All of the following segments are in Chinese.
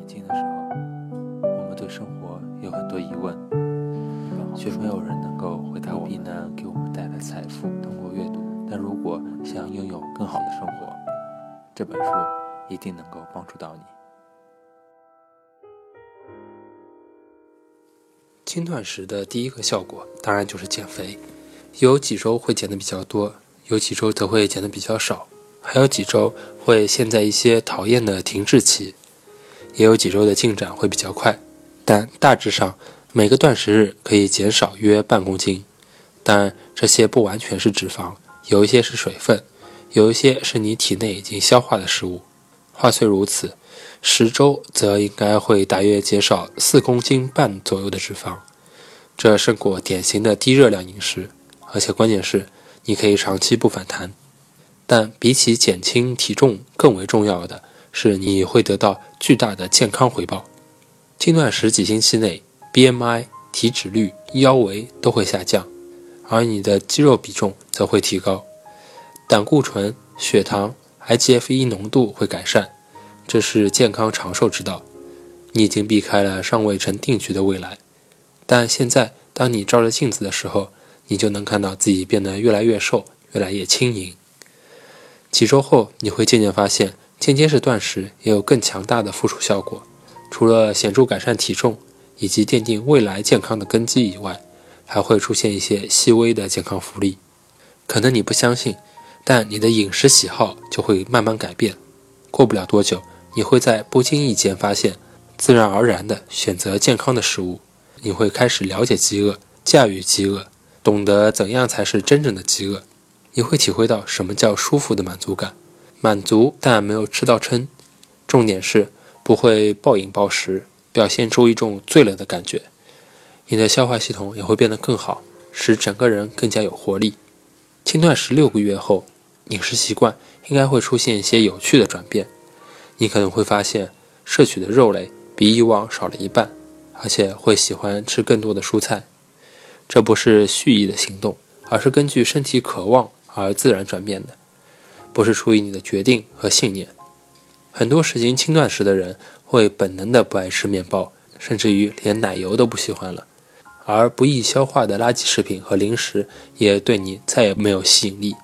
年轻的时候，我们对生活有很多疑问，却没有人能够回答我们能给我们带来财富。通过阅读，但如果想拥有更好的生活，这本书一定能够帮助到你。轻断食的第一个效果当然就是减肥，有几周会减的比较多，有几周则会减的比较少，还有几周会陷在一些讨厌的停滞期。也有几周的进展会比较快，但大致上每个断食日可以减少约半公斤。但这些不完全是脂肪，有一些是水分，有一些是你体内已经消化的食物。话虽如此，十周则应该会大约减少四公斤半左右的脂肪，这胜过典型的低热量饮食，而且关键是你可以长期不反弹。但比起减轻体重更为重要的。是你会得到巨大的健康回报。轻断食几星期内，BMI、体脂率、腰围都会下降，而你的肌肉比重则会提高，胆固醇、血糖、IGF-1 浓度会改善，这是健康长寿之道。你已经避开了尚未成定局的未来，但现在当你照着镜子的时候，你就能看到自己变得越来越瘦，越来越轻盈。几周后，你会渐渐发现。间接式断食也有更强大的附属效果，除了显著改善体重以及奠定未来健康的根基以外，还会出现一些细微的健康福利。可能你不相信，但你的饮食喜好就会慢慢改变。过不了多久，你会在不经意间发现，自然而然地选择健康的食物。你会开始了解饥饿，驾驭饥饿，懂得怎样才是真正的饥饿。你会体会到什么叫舒服的满足感。满足，但没有吃到撑。重点是不会暴饮暴食，表现出一种醉了的感觉。你的消化系统也会变得更好，使整个人更加有活力。轻断食六个月后，饮食习惯应该会出现一些有趣的转变。你可能会发现，摄取的肉类比以往少了一半，而且会喜欢吃更多的蔬菜。这不是蓄意的行动，而是根据身体渴望而自然转变的。不是出于你的决定和信念。很多实行轻断食的人会本能的不爱吃面包，甚至于连奶油都不喜欢了。而不易消化的垃圾食品和零食也对你再也没有吸引力。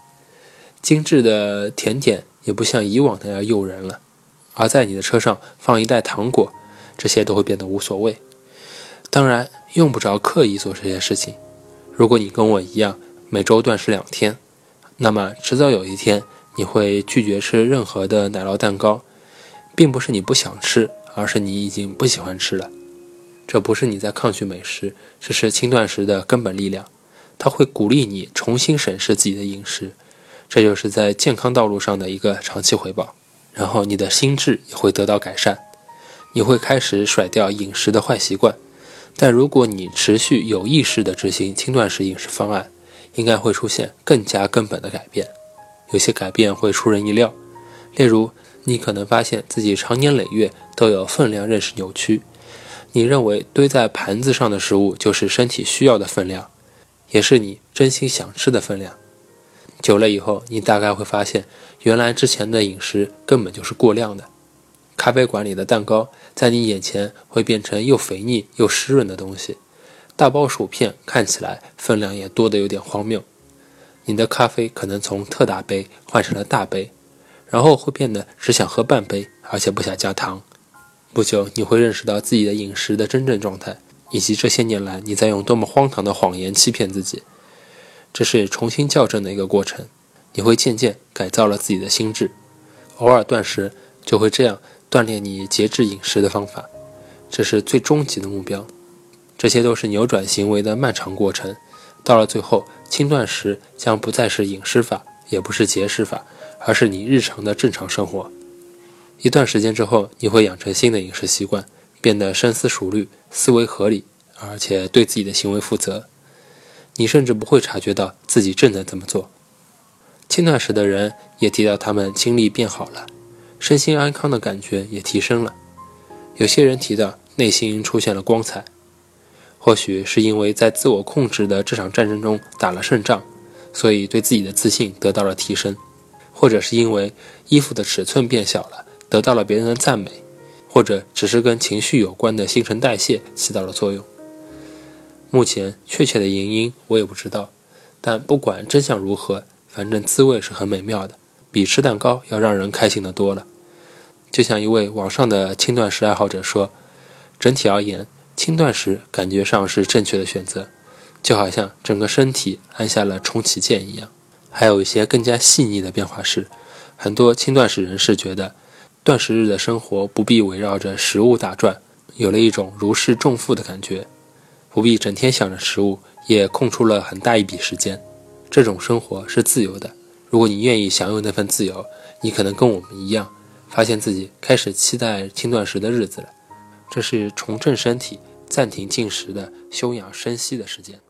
精致的甜点也不像以往那样诱人了。而在你的车上放一袋糖果，这些都会变得无所谓。当然，用不着刻意做这些事情。如果你跟我一样每周断食两天，那么迟早有一天。你会拒绝吃任何的奶酪蛋糕，并不是你不想吃，而是你已经不喜欢吃了。这不是你在抗拒美食，这是轻断食的根本力量。它会鼓励你重新审视自己的饮食，这就是在健康道路上的一个长期回报。然后你的心智也会得到改善，你会开始甩掉饮食的坏习惯。但如果你持续有意识地执行轻断食饮食方案，应该会出现更加根本的改变。有些改变会出人意料，例如，你可能发现自己长年累月都有分量认识扭曲。你认为堆在盘子上的食物就是身体需要的分量，也是你真心想吃的分量。久了以后，你大概会发现，原来之前的饮食根本就是过量的。咖啡馆里的蛋糕在你眼前会变成又肥腻又湿润的东西，大包薯片看起来分量也多得有点荒谬。你的咖啡可能从特大杯换成了大杯，然后会变得只想喝半杯，而且不想加糖。不久，你会认识到自己的饮食的真正状态，以及这些年来你在用多么荒唐的谎言欺骗自己。这是重新校正的一个过程。你会渐渐改造了自己的心智。偶尔断食就会这样锻炼你节制饮食的方法，这是最终极的目标。这些都是扭转行为的漫长过程。到了最后，轻断食将不再是饮食法，也不是节食法，而是你日常的正常生活。一段时间之后，你会养成新的饮食习惯，变得深思熟虑、思维合理，而且对自己的行为负责。你甚至不会察觉到自己正在这么做。轻断食的人也提到，他们精力变好了，身心安康的感觉也提升了。有些人提到，内心出现了光彩。或许是因为在自我控制的这场战争中打了胜仗，所以对自己的自信得到了提升；或者是因为衣服的尺寸变小了，得到了别人的赞美；或者只是跟情绪有关的新陈代谢起到了作用。目前确切的原因我也不知道，但不管真相如何，反正滋味是很美妙的，比吃蛋糕要让人开心的多了。就像一位网上的轻断食爱好者说：“整体而言，轻断食感觉上是正确的选择，就好像整个身体按下了重启键一样。”还有一些更加细腻的变化是，很多轻断食人士觉得，断食日的生活不必围绕着食物打转，有了一种如释重负的感觉。不必整天想着食物，也空出了很大一笔时间。这种生活是自由的。如果你愿意享有那份自由，你可能跟我们一样，发现自己开始期待轻断食的日子了。这是重振身体、暂停进食的休养生息的时间。